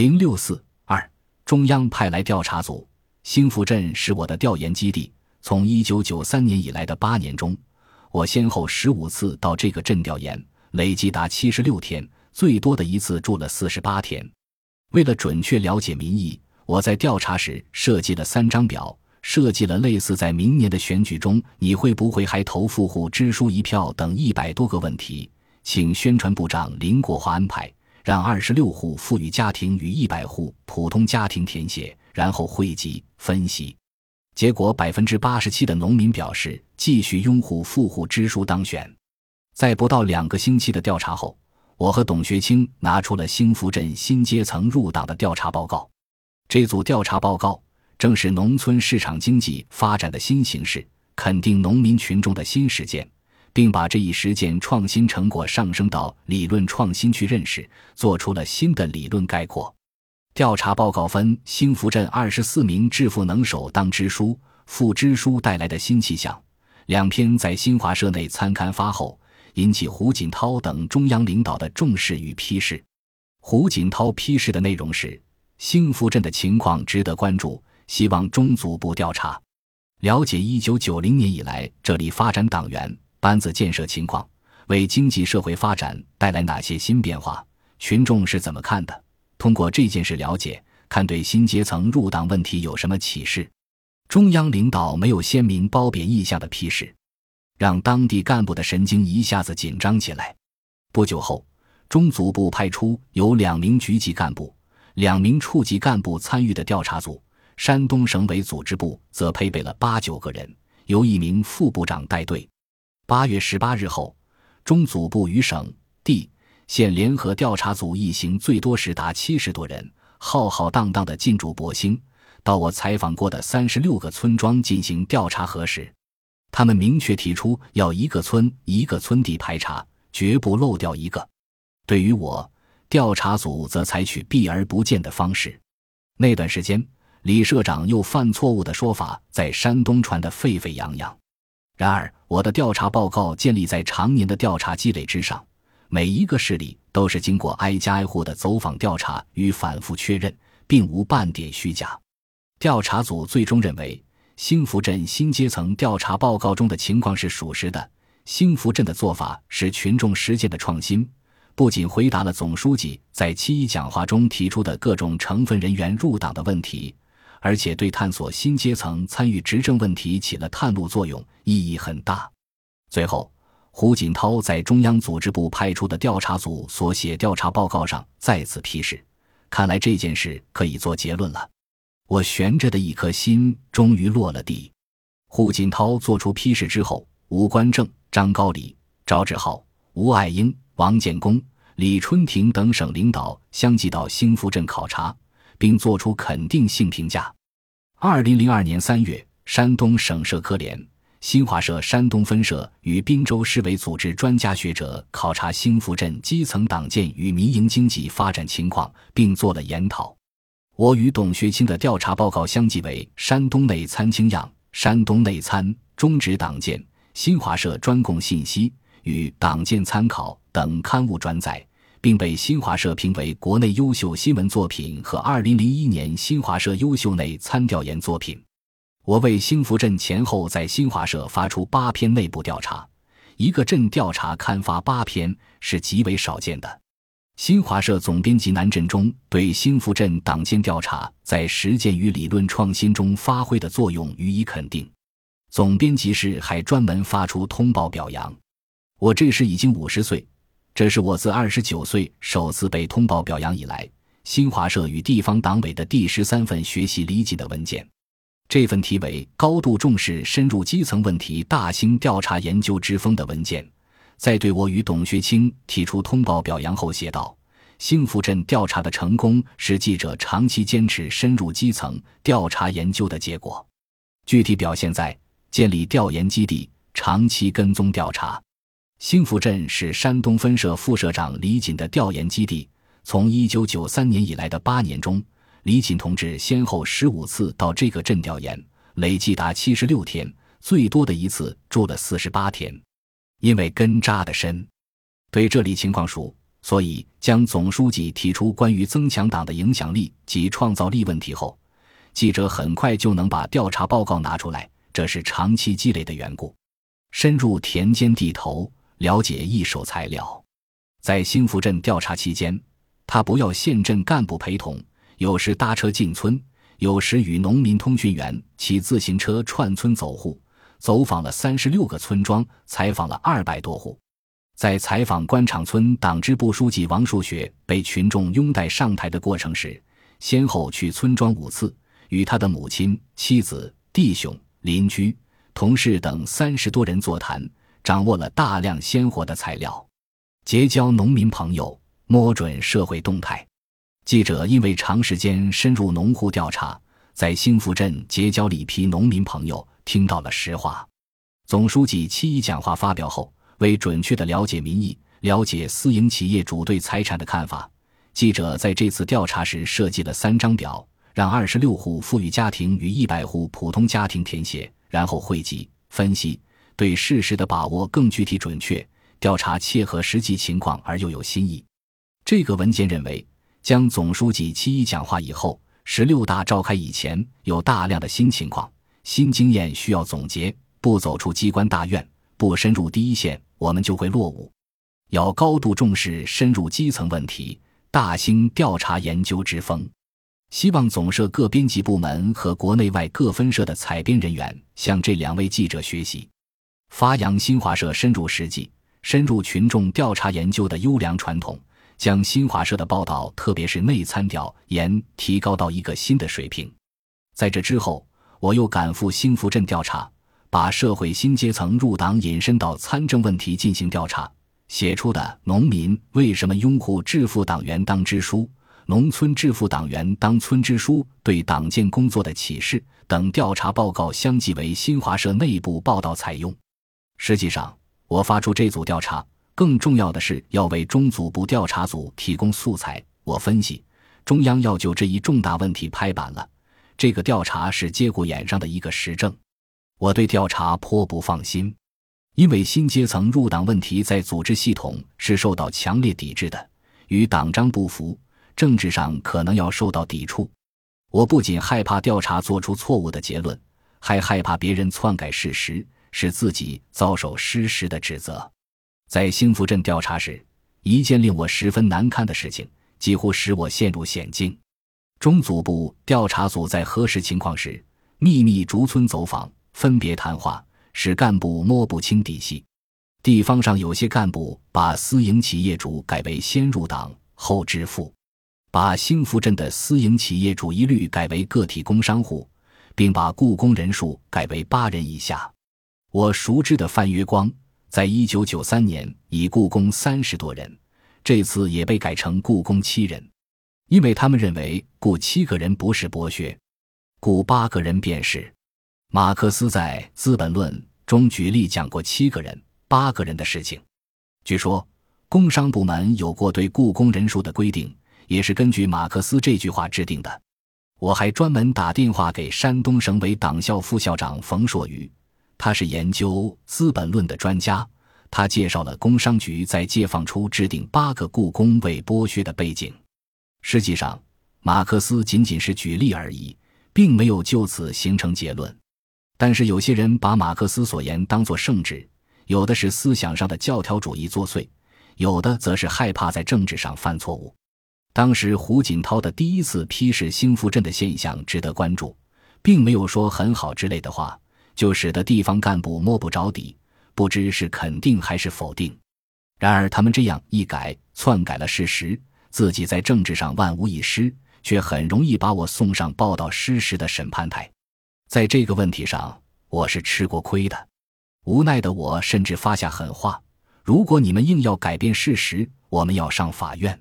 零六四二，中央派来调查组。兴福镇是我的调研基地。从一九九三年以来的八年中，我先后十五次到这个镇调研，累计达七十六天，最多的一次住了四十八天。为了准确了解民意，我在调查时设计了三张表，设计了类似在明年的选举中你会不会还投富户支书一票等一百多个问题，请宣传部长林国华安排。让二十六户富裕家庭与一百户普通家庭填写，然后汇集分析，结果百分之八十七的农民表示继续拥护富户支书当选。在不到两个星期的调查后，我和董学清拿出了兴福镇新阶层入党的调查报告。这组调查报告正是农村市场经济发展的新形势，肯定农民群众的新实践。并把这一实践创新成果上升到理论创新去认识，做出了新的理论概括。调查报告分兴福镇二十四名致富能手当支书，副支书带来的新气象。两篇在新华社内参刊发后，引起胡锦涛等中央领导的重视与批示。胡锦涛批示的内容是：兴福镇的情况值得关注，希望中组部调查，了解一九九零年以来这里发展党员。班子建设情况为经济社会发展带来哪些新变化？群众是怎么看的？通过这件事了解，看对新阶层入党问题有什么启示？中央领导没有鲜明褒贬意向的批示，让当地干部的神经一下子紧张起来。不久后，中组部派出由两名局级干部、两名处级干部参与的调查组，山东省委组织部则配备了八九个人，由一名副部长带队。八月十八日后，中组部与省、地、县联合调查组一行最多时达七十多人，浩浩荡荡的进驻博兴，到我采访过的三十六个村庄进行调查核实。他们明确提出要一个村一个村地排查，绝不漏掉一个。对于我，调查组则采取避而不见的方式。那段时间，李社长又犯错误的说法在山东传得沸沸扬扬。然而，我的调查报告建立在常年的调查积累之上，每一个事例都是经过挨家挨户的走访调查与反复确认，并无半点虚假。调查组最终认为，兴福镇新阶层调查报告中的情况是属实的。兴福镇的做法是群众实践的创新，不仅回答了总书记在七一讲话中提出的各种成分人员入党的问题。而且对探索新阶层参与执政问题起了探路作用，意义很大。最后，胡锦涛在中央组织部派出的调查组所写调查报告上再次批示：“看来这件事可以做结论了。”我悬着的一颗心终于落了地。胡锦涛作出批示之后，吴官正、张高丽、赵志浩、吴爱英、王建功、李春亭等省领导相继到兴福镇考察。并作出肯定性评价。二零零二年三月，山东省社科联、新华社山东分社与滨州市委组织专家学者考察兴福镇基层党建与民营经济发展情况，并做了研讨。我与董学清的调查报告相继为《山东内参清样》《山东内参中指党建》新华社专供信息与《党建参考》等刊物转载。并被新华社评为国内优秀新闻作品和2001年新华社优秀内参调研作品。我为兴福镇前后在新华社发出八篇内部调查，一个镇调查刊发八篇是极为少见的。新华社总编辑南振中对兴福镇党建调查在实践与理论创新中发挥的作用予以肯定。总编辑室还专门发出通报表扬。我这时已经五十岁。这是我自二十九岁首次被通报表扬以来，新华社与地方党委的第十三份学习理解的文件。这份题为“高度重视深入基层问题大兴调查研究之风”的文件，在对我与董学清提出通报表扬后写道：“幸福镇调查的成功是记者长期坚持深入基层调查研究的结果，具体表现在建立调研基地，长期跟踪调查。”兴福镇是山东分社副社长李锦的调研基地。从一九九三年以来的八年中，李锦同志先后十五次到这个镇调研，累计达七十六天，最多的一次住了四十八天。因为根扎得深，对这里情况熟，所以将总书记提出关于增强党的影响力及创造力问题后，记者很快就能把调查报告拿出来，这是长期积累的缘故。深入田间地头，了解一手材料。在新福镇调查期间，他不要县镇干部陪同，有时搭车进村，有时与农民通讯员骑自行车串村走户，走访了三十六个村庄，采访了二百多户。在采访官场村党支部书记王树学被群众拥戴上台的过程时，先后去村庄五次，与他的母亲、妻子、弟兄、邻居、同事等三十多人座谈，掌握了大量鲜活的材料。结交农民朋友，摸准社会动态。记者因为长时间深入农户调查，在兴福镇结交了一批农民朋友，听到了实话。总书记七一讲话发表后，为准确的了解民意，了解私营企业主对财产的看法，记者在这次调查时设计了三张表，让二十六户富裕家庭与一百户普通家庭填写，然后汇集分析，对事实的把握更具体准确。调查切合实际情况而又有新意。这个文件认为，将总书记七一讲话以后，十六大召开以前有大量的新情况、新经验需要总结。不走出机关大院，不深入第一线，我们就会落伍。要高度重视深入基层问题，大兴调查研究之风。希望总社各编辑部门和国内外各分社的采编人员向这两位记者学习，发扬新华社深入实际。深入群众调查研究的优良传统，将新华社的报道，特别是内参调研，提高到一个新的水平。在这之后，我又赶赴兴福镇调查，把社会新阶层入党引申到参政问题进行调查，写出的《农民为什么拥护致富党员当支书》《农村致富党员当村支书对党建工作的启示》等调查报告，相继为新华社内部报道采用。实际上。我发出这组调查，更重要的是要为中组部调查组提供素材。我分析，中央要就这一重大问题拍板了。这个调查是节骨眼上的一个实证。我对调查颇不放心，因为新阶层入党问题在组织系统是受到强烈抵制的，与党章不符，政治上可能要受到抵触。我不仅害怕调查做出错误的结论，还害怕别人篡改事实。使自己遭受失实的指责。在兴福镇调查时，一件令我十分难堪的事情，几乎使我陷入险境。中组部调查组在核实情况时，秘密逐村走访，分别谈话，使干部摸不清底细。地方上有些干部把私营企业主改为先入党后致富，把兴福镇的私营企业主一律改为个体工商户，并把雇工人数改为八人以下。我熟知的范月光，在一九九三年已雇工三十多人，这次也被改成雇工七人，因为他们认为雇七个人不是剥削，雇八个人便是。马克思在《资本论》中举例讲过七个人、八个人的事情。据说工商部门有过对雇工人数的规定，也是根据马克思这句话制定的。我还专门打电话给山东省委党校副校长冯硕宇。他是研究《资本论》的专家，他介绍了工商局在解放初制定八个故宫为剥削的背景。实际上，马克思仅仅是举例而已，并没有就此形成结论。但是有些人把马克思所言当作圣旨，有的是思想上的教条主义作祟，有的则是害怕在政治上犯错误。当时胡锦涛的第一次批示兴福镇的现象值得关注，并没有说很好之类的话。就使得地方干部摸不着底，不知是肯定还是否定。然而他们这样一改，篡改了事实，自己在政治上万无一失，却很容易把我送上报道失实的审判台。在这个问题上，我是吃过亏的。无奈的我甚至发下狠话：如果你们硬要改变事实，我们要上法院。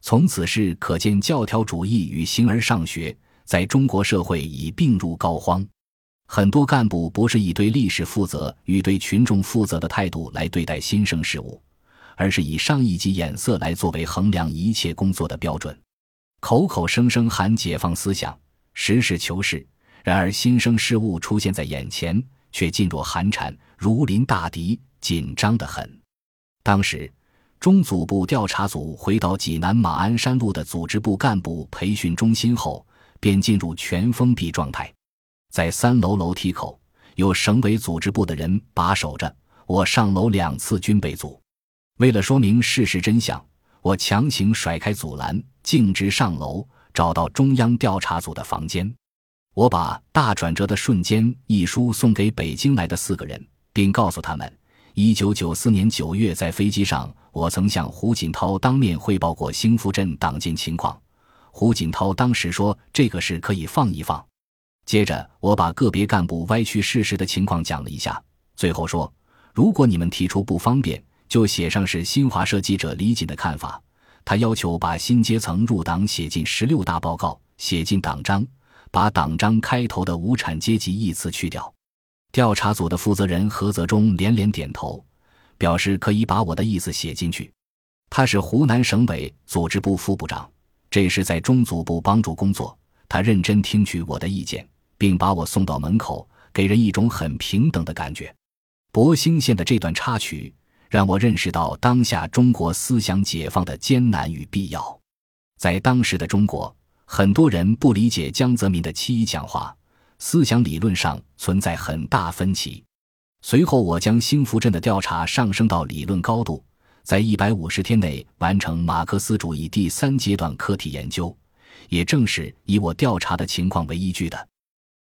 从此事可见，教条主义与形而上学在中国社会已病入膏肓。很多干部不是以对历史负责与对群众负责的态度来对待新生事物，而是以上一级眼色来作为衡量一切工作的标准，口口声声喊解放思想，实事求是，然而新生事物出现在眼前，却噤若寒蝉，如临大敌，紧张的很。当时，中组部调查组回到济南马鞍山路的组织部干部培训中心后，便进入全封闭状态。在三楼楼梯口，有省委组织部的人把守着。我上楼两次均被阻。为了说明事实真相，我强行甩开阻拦，径直上楼，找到中央调查组的房间。我把《大转折的瞬间》一书送给北京来的四个人，并告诉他们。一九九四年九月，在飞机上，我曾向胡锦涛当面汇报过兴福镇党建情况。胡锦涛当时说：“这个事可以放一放。”接着，我把个别干部歪曲事实的情况讲了一下，最后说：“如果你们提出不方便，就写上是新华社记者李锦的看法。他要求把新阶层入党写进十六大报告，写进党章，把党章开头的无产阶级一词去掉。”调查组的负责人何泽忠连连点头，表示可以把我的意思写进去。他是湖南省委组织部副部长，这是在中组部帮助工作。他认真听取我的意见，并把我送到门口，给人一种很平等的感觉。博兴县的这段插曲让我认识到当下中国思想解放的艰难与必要。在当时的中国，很多人不理解江泽民的七一讲话。思想理论上存在很大分歧。随后，我将兴福镇的调查上升到理论高度，在一百五十天内完成马克思主义第三阶段课题研究，也正是以我调查的情况为依据的。